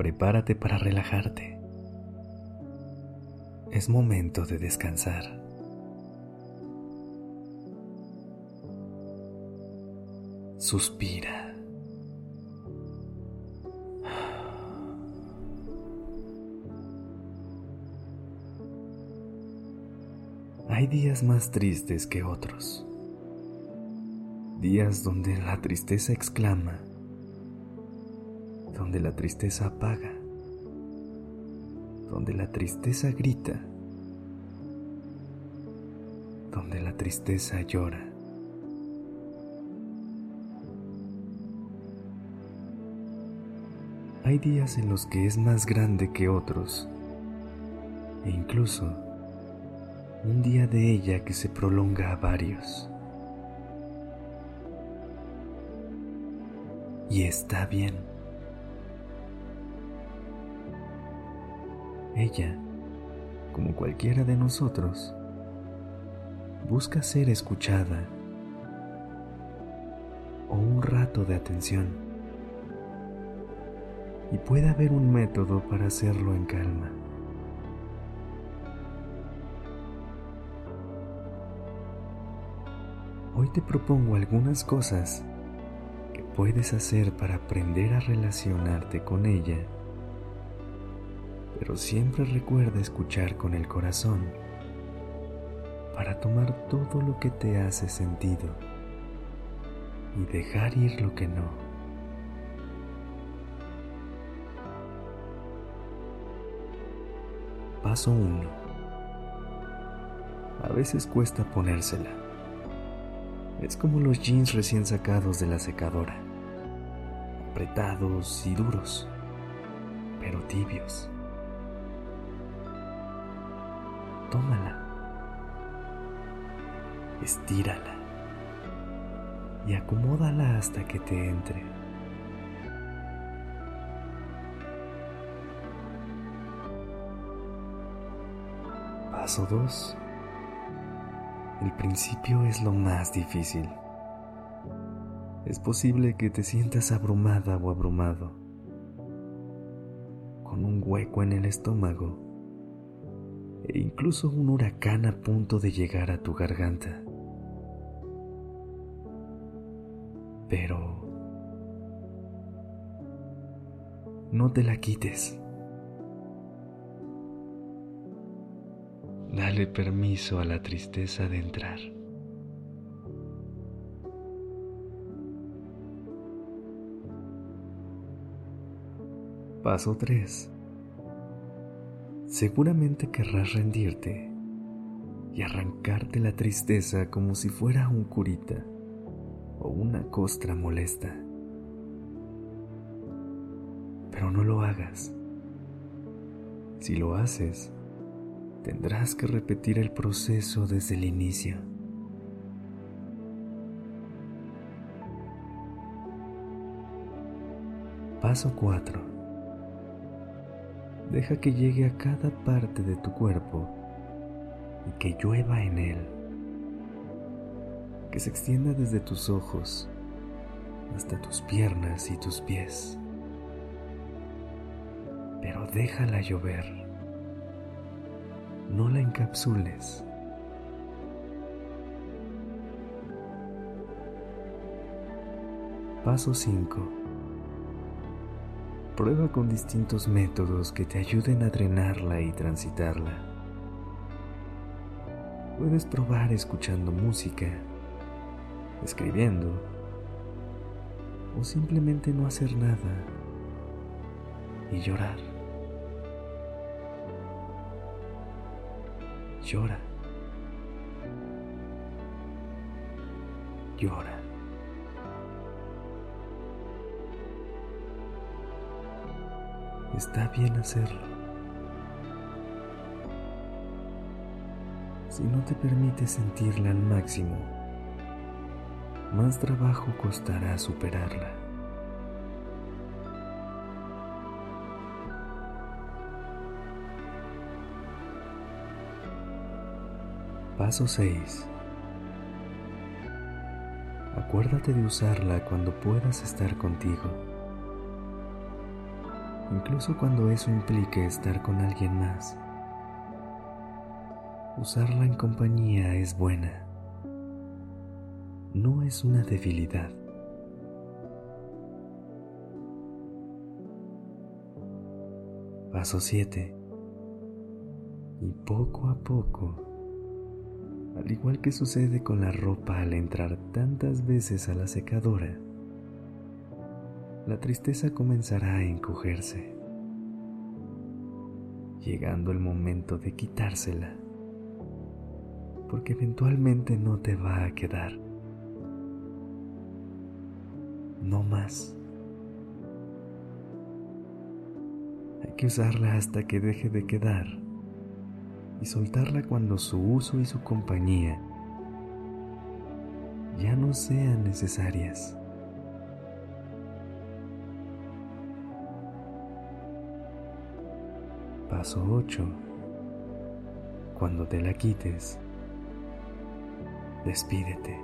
Prepárate para relajarte. Es momento de descansar. Suspira. Hay días más tristes que otros días donde la tristeza exclama, donde la tristeza apaga, donde la tristeza grita, donde la tristeza llora. Hay días en los que es más grande que otros, e incluso un día de ella que se prolonga a varios. y está bien. Ella, como cualquiera de nosotros, busca ser escuchada o un rato de atención. Y puede haber un método para hacerlo en calma. Hoy te propongo algunas cosas puedes hacer para aprender a relacionarte con ella, pero siempre recuerda escuchar con el corazón para tomar todo lo que te hace sentido y dejar ir lo que no. Paso 1. A veces cuesta ponérsela. Es como los jeans recién sacados de la secadora apretados y duros, pero tibios. Tómala, estírala y acomódala hasta que te entre. Paso 2. El principio es lo más difícil es posible que te sientas abrumada o abrumado, con un hueco en el estómago e incluso un huracán a punto de llegar a tu garganta. Pero no te la quites. Dale permiso a la tristeza de entrar. Paso 3. Seguramente querrás rendirte y arrancarte la tristeza como si fuera un curita o una costra molesta. Pero no lo hagas. Si lo haces, tendrás que repetir el proceso desde el inicio. Paso 4 Deja que llegue a cada parte de tu cuerpo y que llueva en él. Que se extienda desde tus ojos hasta tus piernas y tus pies. Pero déjala llover. No la encapsules. Paso 5 Prueba con distintos métodos que te ayuden a drenarla y transitarla. Puedes probar escuchando música, escribiendo o simplemente no hacer nada y llorar. Llora. Llora. Está bien hacerlo. Si no te permites sentirla al máximo, más trabajo costará superarla. Paso 6. Acuérdate de usarla cuando puedas estar contigo, incluso cuando eso implique estar con alguien más. Usarla en compañía es buena, no es una debilidad. Paso 7. Y poco a poco al igual que sucede con la ropa al entrar tantas veces a la secadora, la tristeza comenzará a encogerse, llegando el momento de quitársela, porque eventualmente no te va a quedar. No más. Hay que usarla hasta que deje de quedar y soltarla cuando su uso y su compañía ya no sean necesarias. Paso 8. Cuando te la quites, despídete.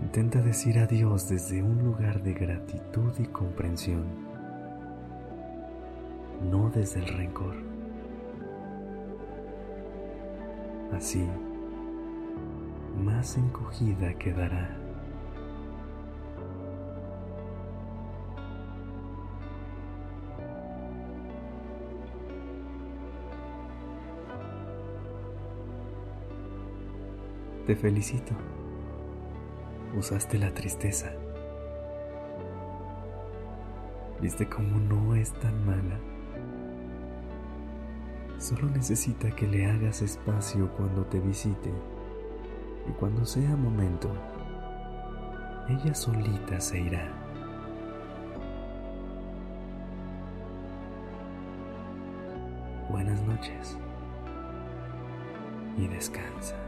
Intenta decir adiós desde un lugar de gratitud y comprensión, no desde el rencor. Así, más encogida quedará. Te felicito. Usaste la tristeza. ¿Viste cómo no es tan mala? Solo necesita que le hagas espacio cuando te visite y cuando sea momento, ella solita se irá. Buenas noches y descansa.